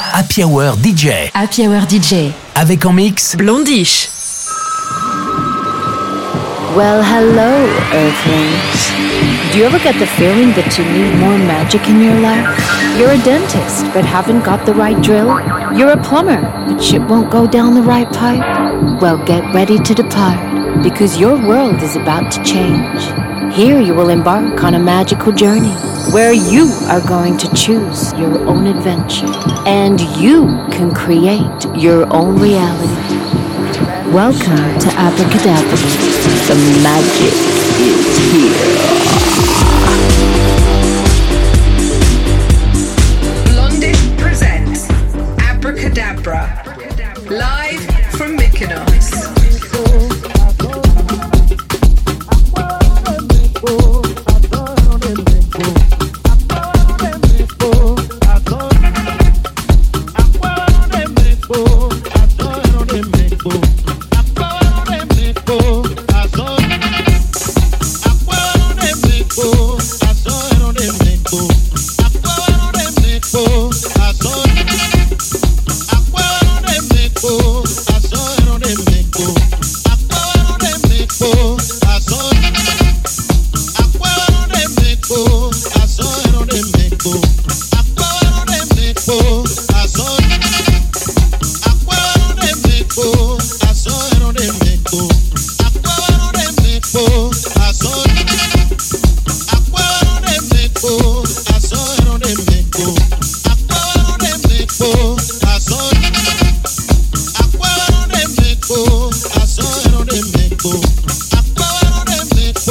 Happy Hour DJ. Happy Hour DJ. Avec en mix Blond:ish. Well, hello, Earthlings. Do you ever get the feeling that you need more magic in your life? You're a dentist, but haven't got the right drill? You're a plumber, but shit won't go down the right pipe? Well, get ready to depart, because your world is about to change. Here you will embark on a magical journey where you are going to choose your own adventure and you can create your own reality. Welcome to Abracadabra. The magic is here.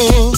Oh.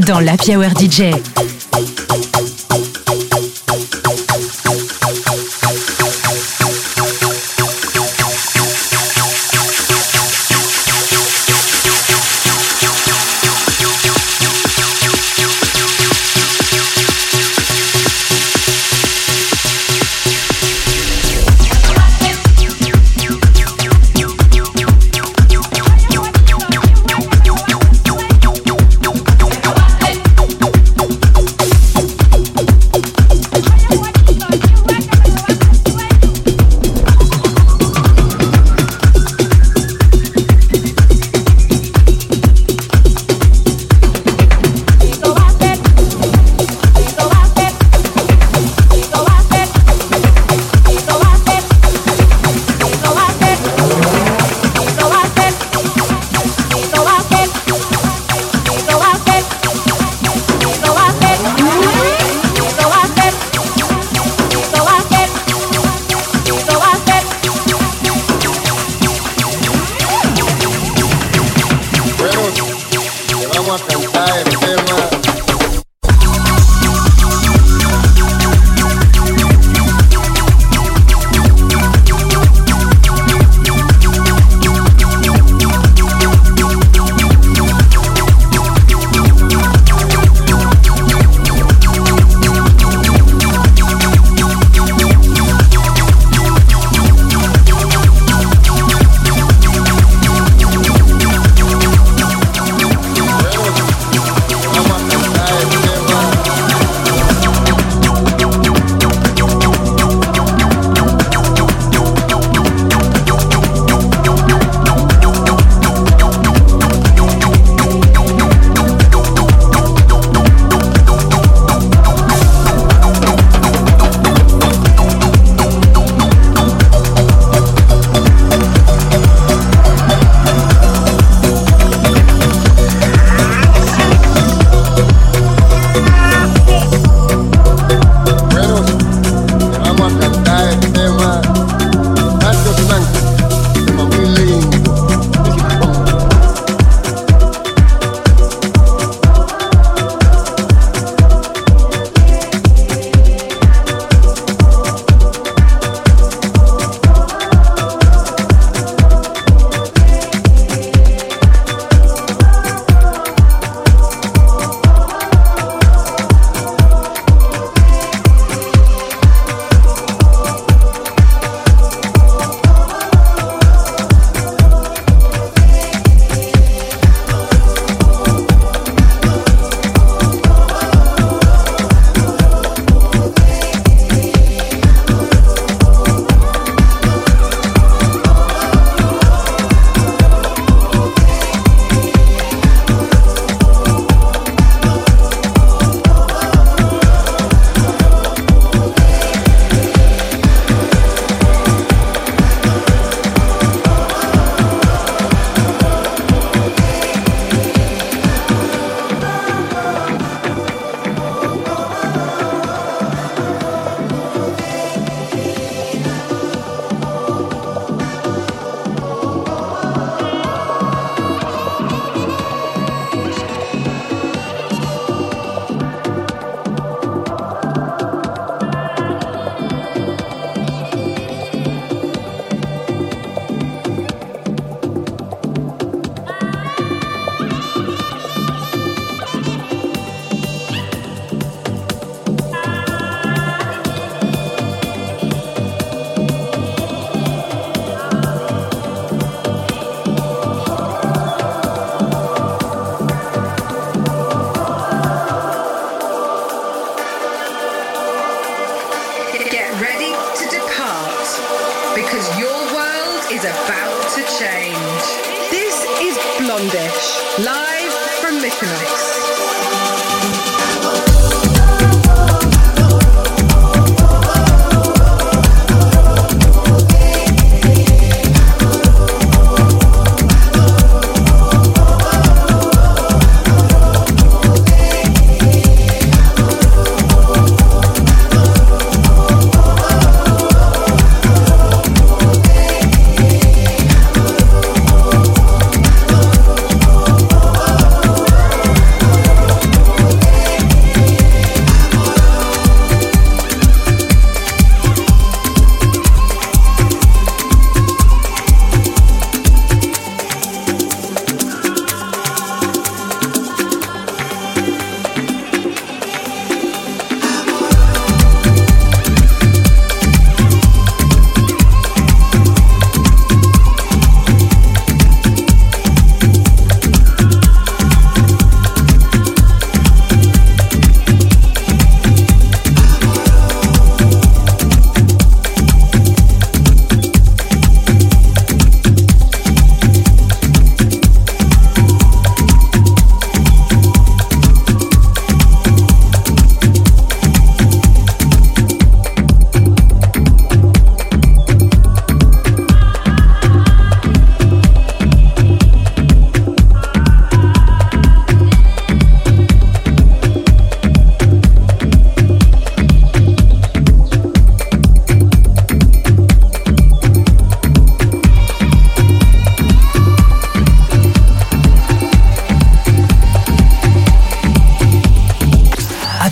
Dans la Hour DJ.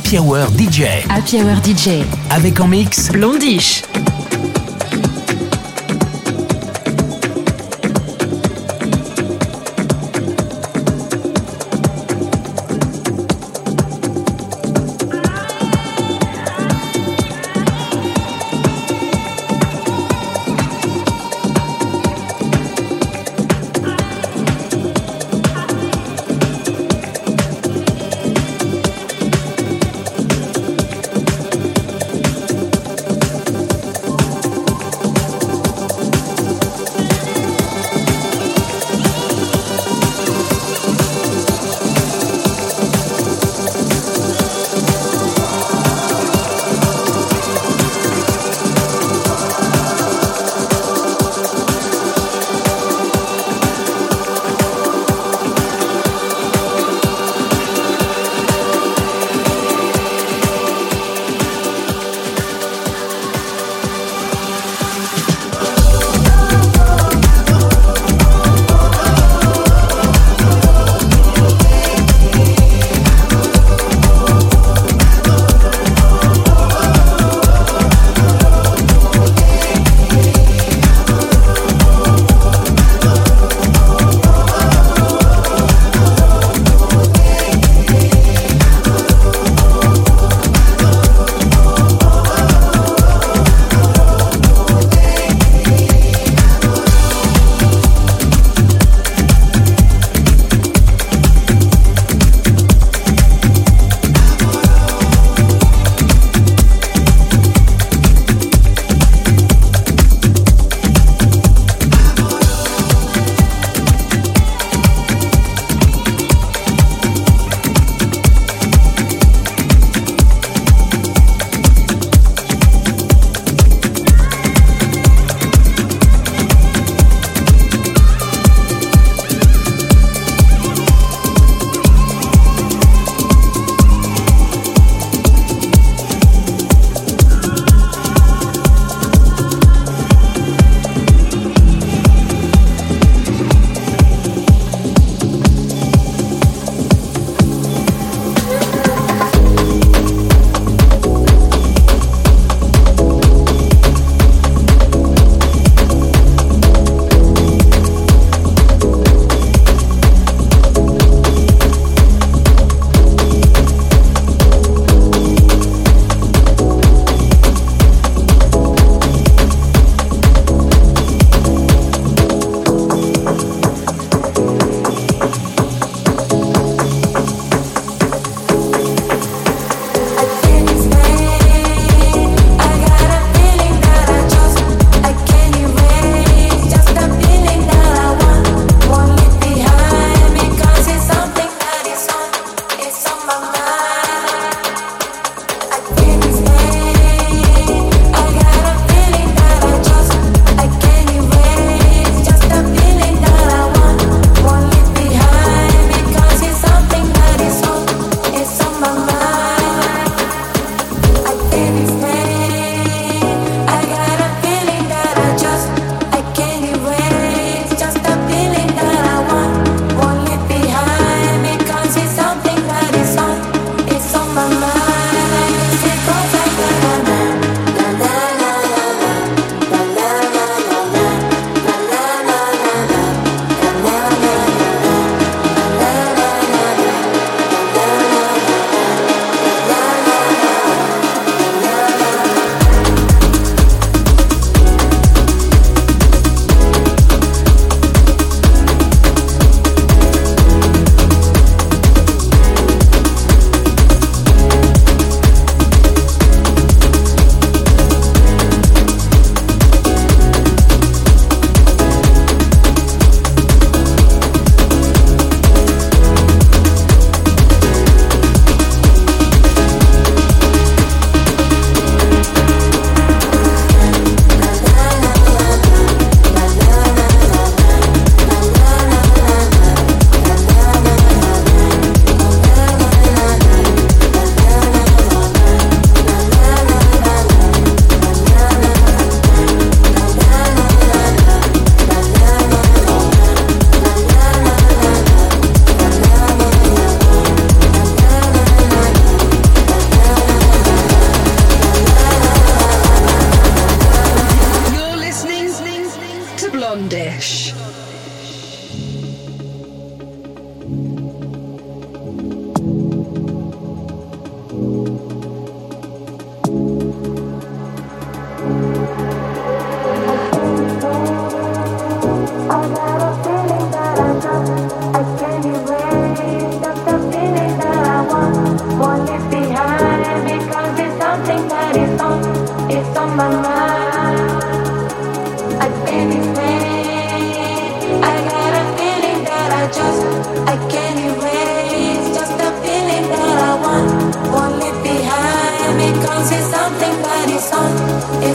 DJ. Happy Hour DJ. Avec en mix Blondish.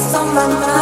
it's on my mind.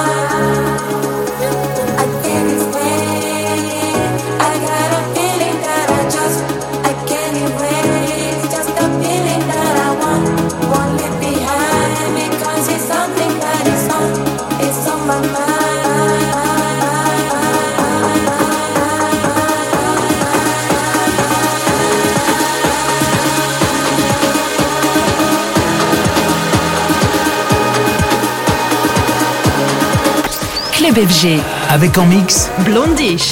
Avec en mix Blondish.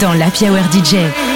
Dans la Hour DJ.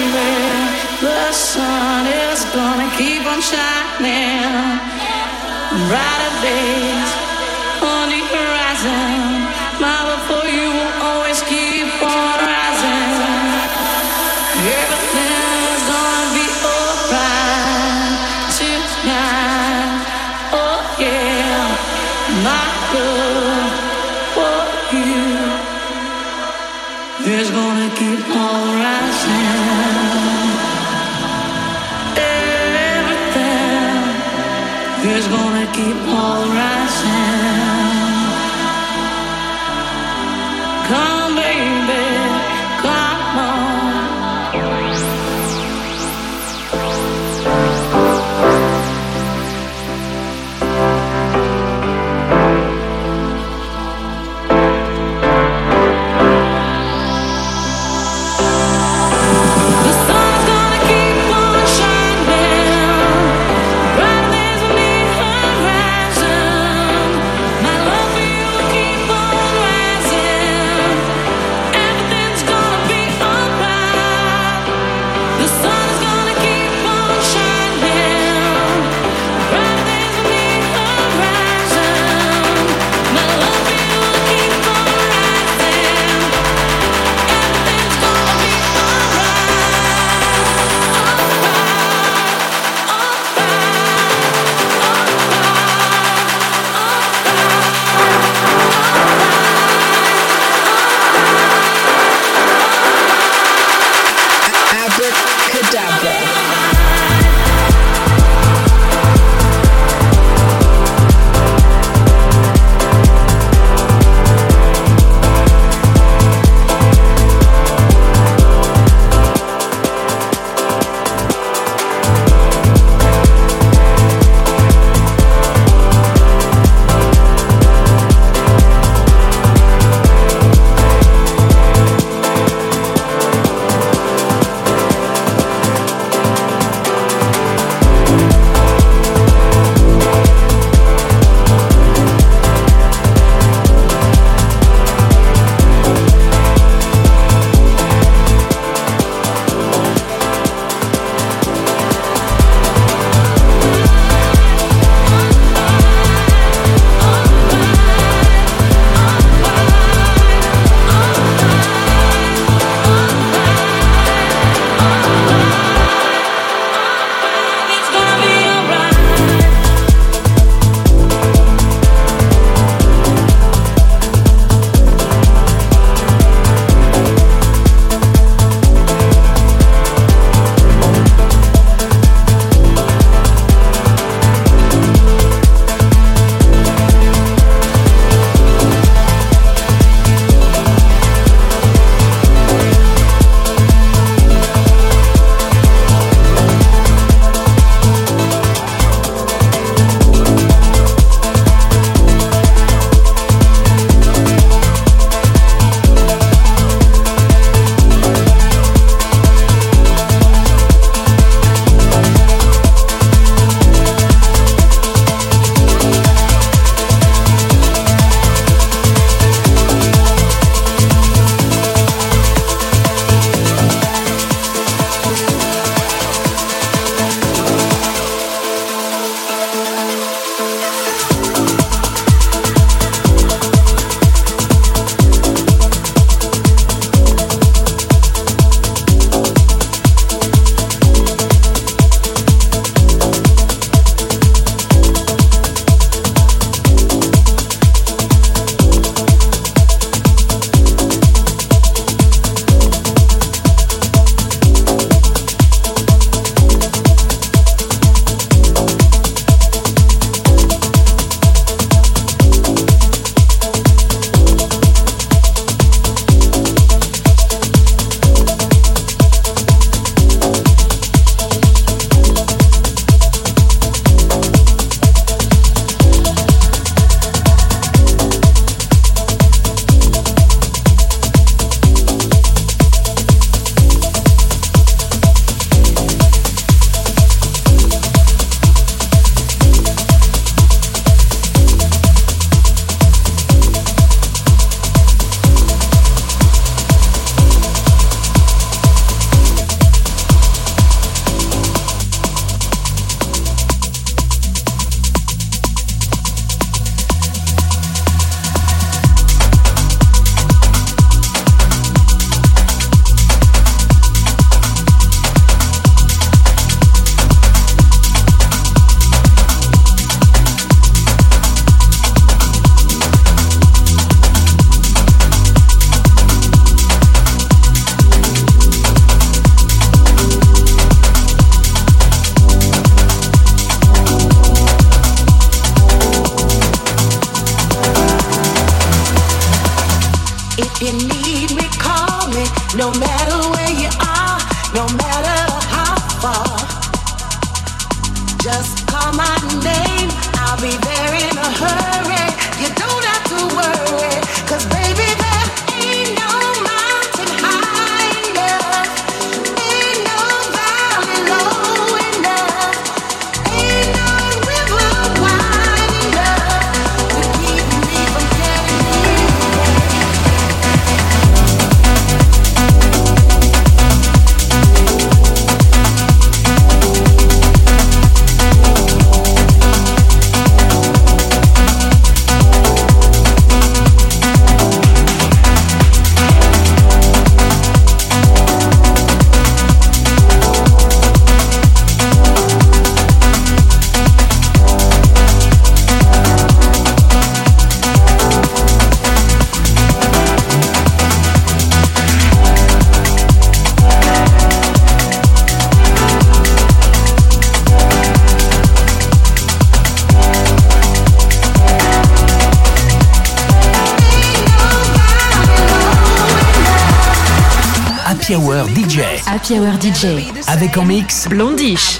Happy Hour DJ. Avec en mix Blond:ish.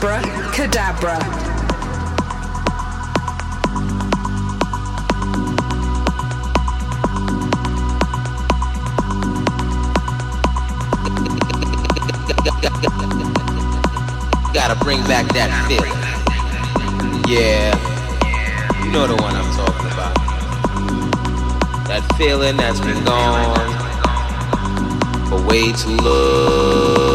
Cadabra. Gotta bring back that feeling. Yeah, you know the one I'm talking about. That feeling that's been gone for way too long.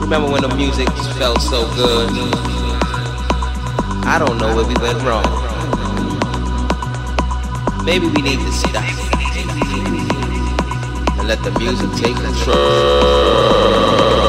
Remember when the music felt so good? I don't know where we went wrong. Maybe we need to stop and let the music take control.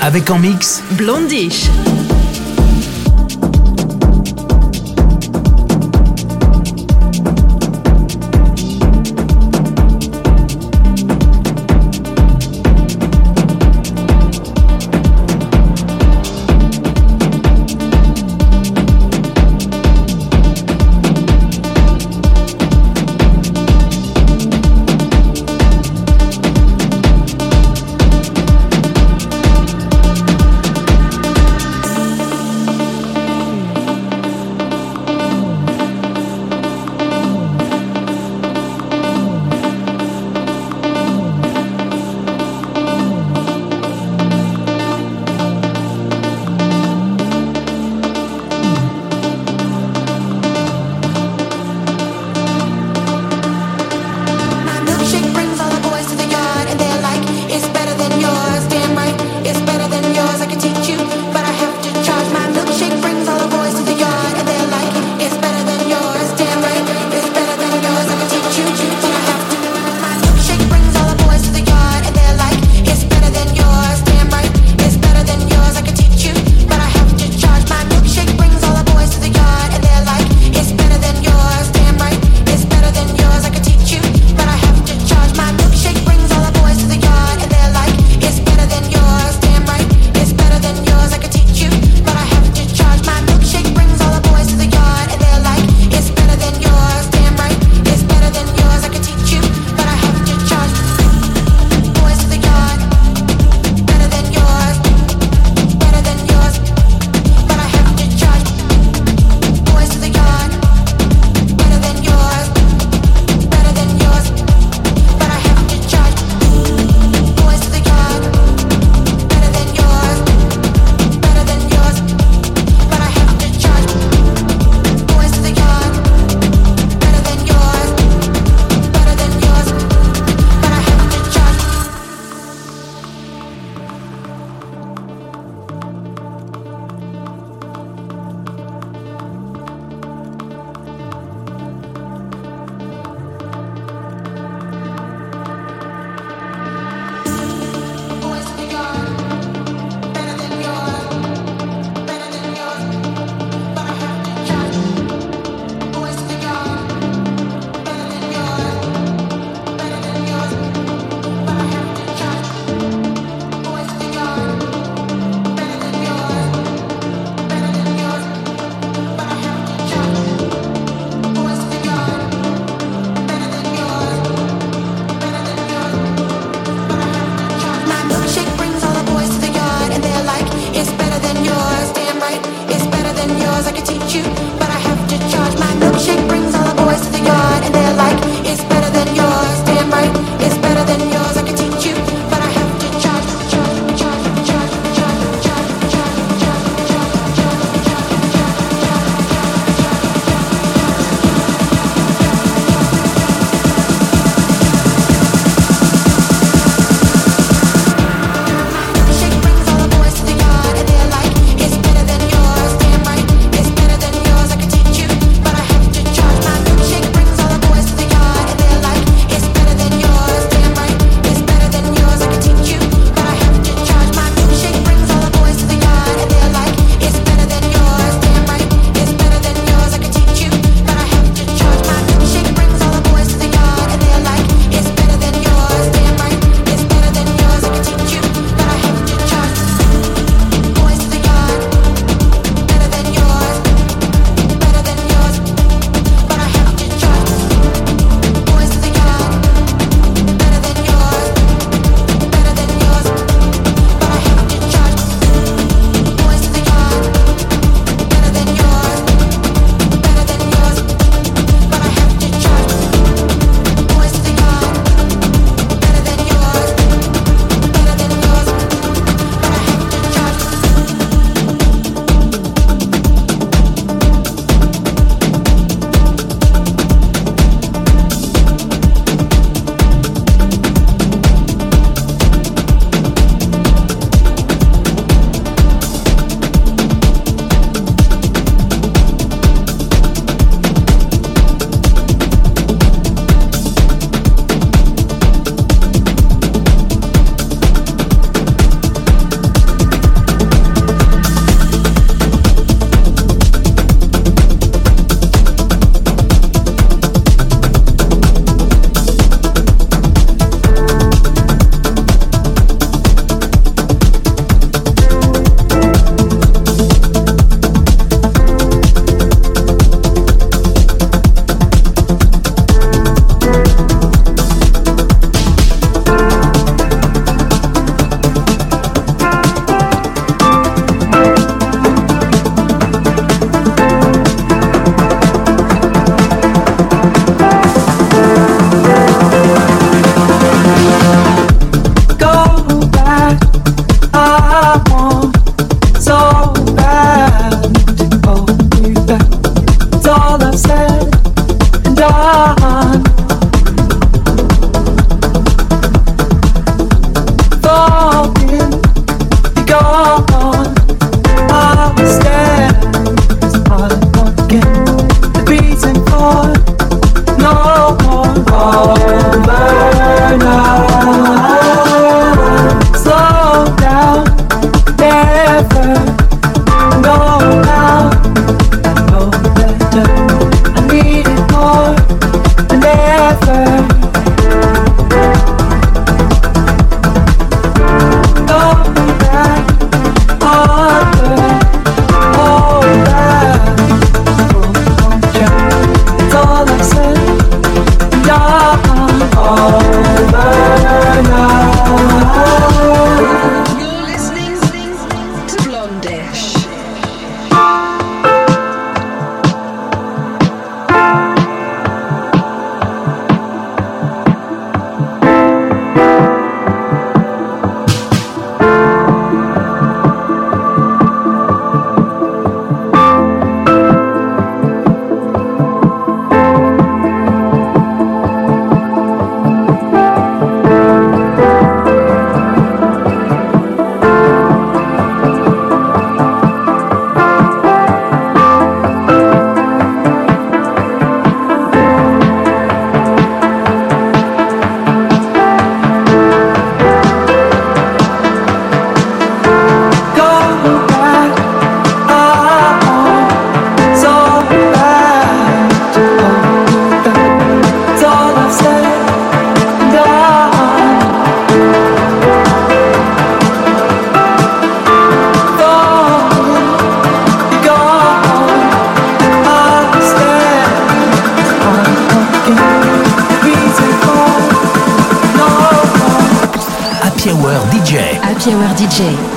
Avec en mix Blondish.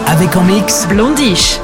Avec en mix Blond:ish.